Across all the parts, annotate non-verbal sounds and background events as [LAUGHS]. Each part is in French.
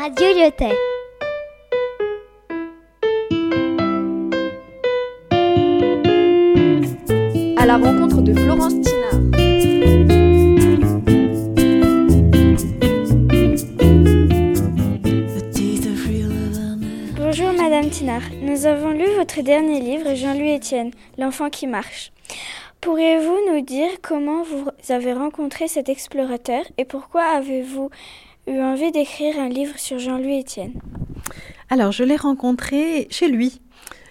Radio Lyotet. À la rencontre de Florence Tinard. Bonjour Madame Tinard, nous avons lu votre dernier livre, Jean-Louis Etienne, L'enfant qui marche. Pourriez-vous nous dire comment vous avez rencontré cet explorateur et pourquoi avez-vous eu envie d'écrire un livre sur Jean-Louis Etienne Alors, je l'ai rencontré chez lui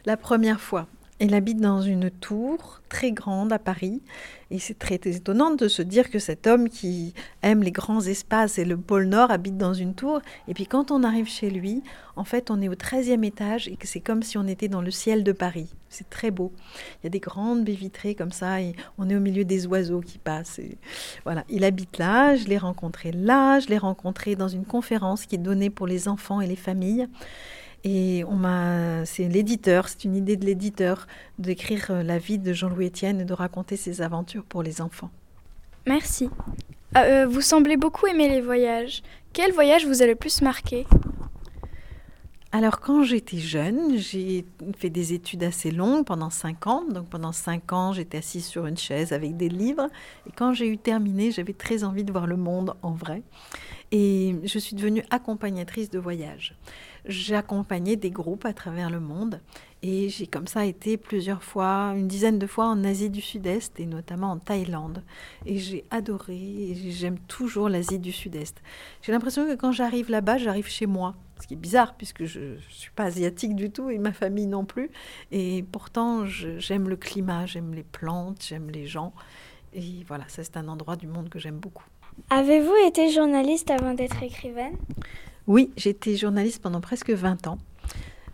la première fois. Il habite dans une tour très grande à Paris. Et c'est très étonnant de se dire que cet homme qui aime les grands espaces et le pôle Nord habite dans une tour. Et puis quand on arrive chez lui, en fait, on est au 13e étage et que c'est comme si on était dans le ciel de Paris. C'est très beau. Il y a des grandes baies vitrées comme ça et on est au milieu des oiseaux qui passent. voilà, il habite là, je l'ai rencontré là, je l'ai rencontré dans une conférence qui est donnée pour les enfants et les familles. Et on m'a, c'est l'éditeur, c'est une idée de l'éditeur d'écrire euh, la vie de Jean-Louis Etienne et de raconter ses aventures pour les enfants. Merci. Ah, euh, vous semblez beaucoup aimer les voyages. Quel voyage vous a le plus marqué? Alors quand j'étais jeune, j'ai fait des études assez longues pendant cinq ans. Donc pendant cinq ans, j'étais assise sur une chaise avec des livres. Et quand j'ai eu terminé, j'avais très envie de voir le monde en vrai. Et je suis devenue accompagnatrice de voyage. J'ai accompagné des groupes à travers le monde et j'ai comme ça été plusieurs fois, une dizaine de fois en Asie du Sud-Est et notamment en Thaïlande. Et j'ai adoré, et j'aime toujours l'Asie du Sud-Est. J'ai l'impression que quand j'arrive là-bas, j'arrive chez moi. Ce qui est bizarre puisque je ne suis pas asiatique du tout et ma famille non plus. Et pourtant, j'aime le climat, j'aime les plantes, j'aime les gens. Et voilà, ça c'est un endroit du monde que j'aime beaucoup. Avez-vous été journaliste avant d'être écrivaine? Oui, j'étais journaliste pendant presque 20 ans.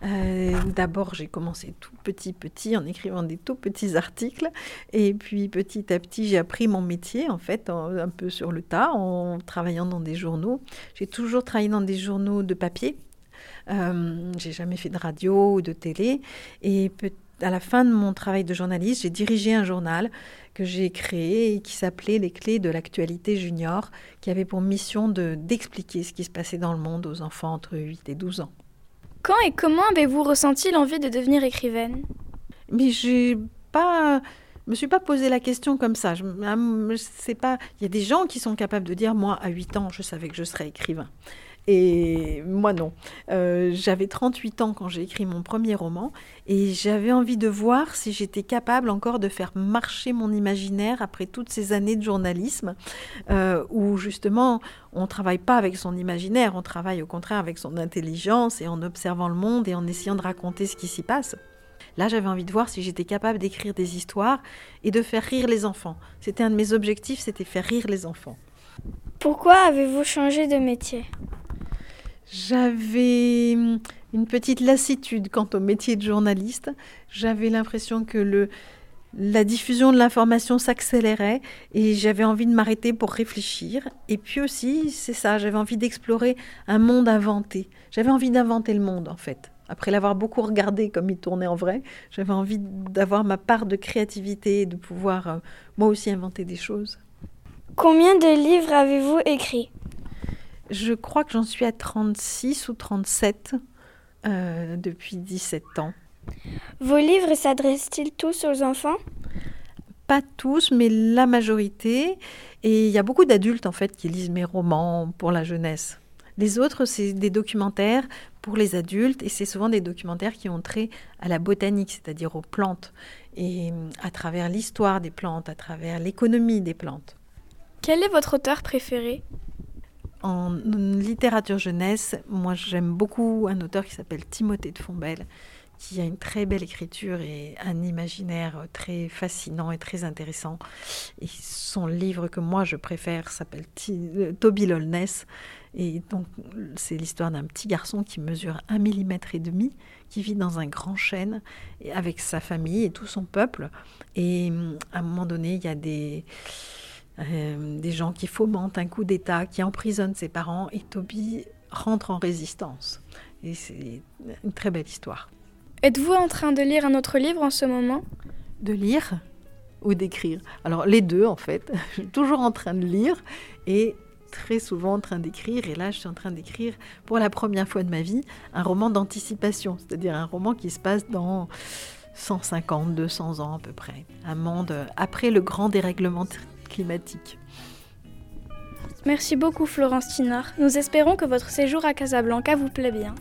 Euh, d'abord, j'ai commencé tout petit, petit, en écrivant des tout petits articles. Et puis, petit à petit, j'ai appris mon métier, en fait, un peu sur le tas, en travaillant dans des journaux. J'ai toujours travaillé dans des journaux de papier. Euh, j'ai jamais fait de radio ou de télé. Et à la fin de mon travail de journaliste, j'ai dirigé un journal que j'ai créé et qui s'appelait Les clés de l'actualité junior, qui avait pour mission d'expliquer ce qui se passait dans le monde aux enfants entre 8 et 12 ans. Quand et comment avez-vous ressenti l'envie de devenir écrivaine? Mais j'ai pas me suis pas posé la question comme ça. Je, je sais pas. Il y a des gens qui sont capables de dire moi à 8 ans je savais que je serais écrivain. Et moi, non. Euh, j'avais 38 ans quand j'ai écrit mon premier roman et j'avais envie de voir si j'étais capable encore de faire marcher mon imaginaire après toutes ces années de journalisme euh, où justement on ne travaille pas avec son imaginaire, on travaille au contraire avec son intelligence et en observant le monde et en essayant de raconter ce qui s'y passe. Là, j'avais envie de voir si j'étais capable d'écrire des histoires et de faire rire les enfants. C'était un de mes objectifs, c'était faire rire les enfants. Pourquoi avez-vous changé de métier? J'avais hum, une petite lassitude quant au métier de journaliste. J'avais l'impression que le, la diffusion de l'information s'accélérait et j'avais envie de m'arrêter pour réfléchir. Et puis aussi, c'est ça, j'avais envie d'explorer un monde inventé. J'avais envie d'inventer le monde en fait. Après l'avoir beaucoup regardé comme il tournait en vrai, j'avais envie d'avoir ma part de créativité et de pouvoir euh, moi aussi inventer des choses. Combien de livres avez-vous écrit je crois que j'en suis à 36 ou 37 euh, depuis 17 ans. Vos livres s'adressent-ils tous aux enfants? Pas tous, mais la majorité. Et il y a beaucoup d'adultes en fait qui lisent mes romans pour la jeunesse. Les autres, c'est des documentaires pour les adultes et c'est souvent des documentaires qui ont trait à la botanique, c'est-à-dire aux plantes, et à travers l'histoire des plantes, à travers l'économie des plantes. Quel est votre auteur préféré? En littérature jeunesse, moi j'aime beaucoup un auteur qui s'appelle Timothée de Fombelle, qui a une très belle écriture et un imaginaire très fascinant et très intéressant. Et son livre que moi je préfère s'appelle euh, Toby Lolness. Et donc c'est l'histoire d'un petit garçon qui mesure un millimètre et demi, qui vit dans un grand chêne avec sa famille et tout son peuple. Et à un moment donné, il y a des euh, des gens qui fomentent un coup d'État, qui emprisonnent ses parents, et Toby rentre en résistance. Et c'est une très belle histoire. Êtes-vous en train de lire un autre livre en ce moment? De lire ou d'écrire? Alors les deux en fait. [LAUGHS] je suis toujours en train de lire et très souvent en train d'écrire. Et là, je suis en train d'écrire pour la première fois de ma vie un roman d'anticipation, c'est-à-dire un roman qui se passe dans 150, 200 ans à peu près. Un monde euh, après le grand dérèglement Merci beaucoup Florence Tinard. Nous espérons que votre séjour à Casablanca vous plaît bien.